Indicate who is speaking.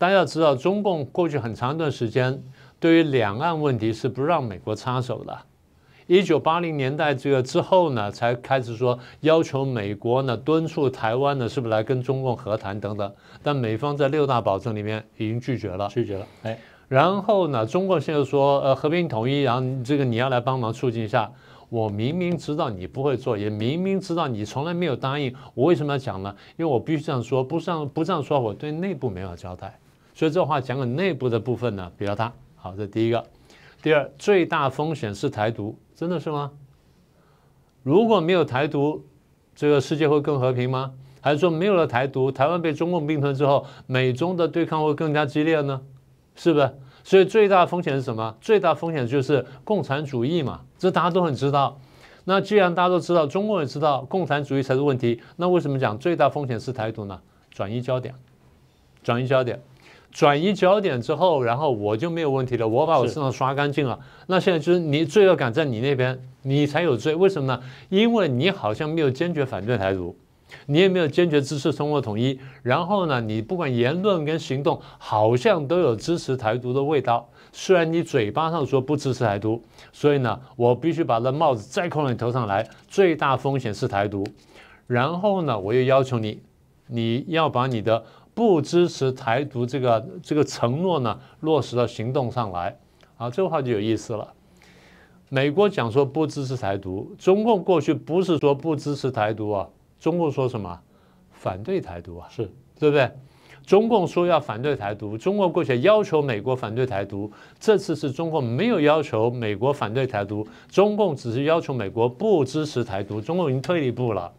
Speaker 1: 大家要知道，中共过去很长一段时间对于两岸问题是不让美国插手的。一九八零年代这个之后呢，才开始说要求美国呢敦促台湾呢是不是来跟中共和谈等等。但美方在六大保证里面已经拒绝了，
Speaker 2: 拒绝了。哎，
Speaker 1: 然后呢，中共现在说呃和平统一，然后这个你要来帮忙促进一下。我明明知道你不会做，也明明知道你从来没有答应，我为什么要讲呢？因为我必须这样说，不这样不这样说，我对内部没有交代。所以这话讲给内部的部分呢比较大。好，这第一个。第二，最大风险是台独，真的是吗？如果没有台独，这个世界会更和平吗？还是说没有了台独，台湾被中共并吞之后，美中的对抗会更加激烈呢？是不是？所以最大风险是什么？最大风险就是共产主义嘛，这大家都很知道。那既然大家都知道，中国也知道共产主义才是问题，那为什么讲最大风险是台独呢？转移焦点，转移焦点，转移焦点之后，然后我就没有问题了，我把我身上刷干净了。那现在就是你罪恶感在你那边，你才有罪。为什么呢？因为你好像没有坚决反对台独。你也没有坚决支持中国统一，然后呢，你不管言论跟行动，好像都有支持台独的味道。虽然你嘴巴上说不支持台独，所以呢，我必须把那帽子再扣到你头上来。最大风险是台独，然后呢，我又要求你，你要把你的不支持台独这个这个承诺呢落实到行动上来。啊，这话就有意思了。美国讲说不支持台独，中共过去不是说不支持台独啊。中共说什么？反对台独啊，
Speaker 2: 是
Speaker 1: 对不对？中共说要反对台独，中国过去要求美国反对台独，这次是中共没有要求美国反对台独，中共只是要求美国不支持台独，中共已经退一步了。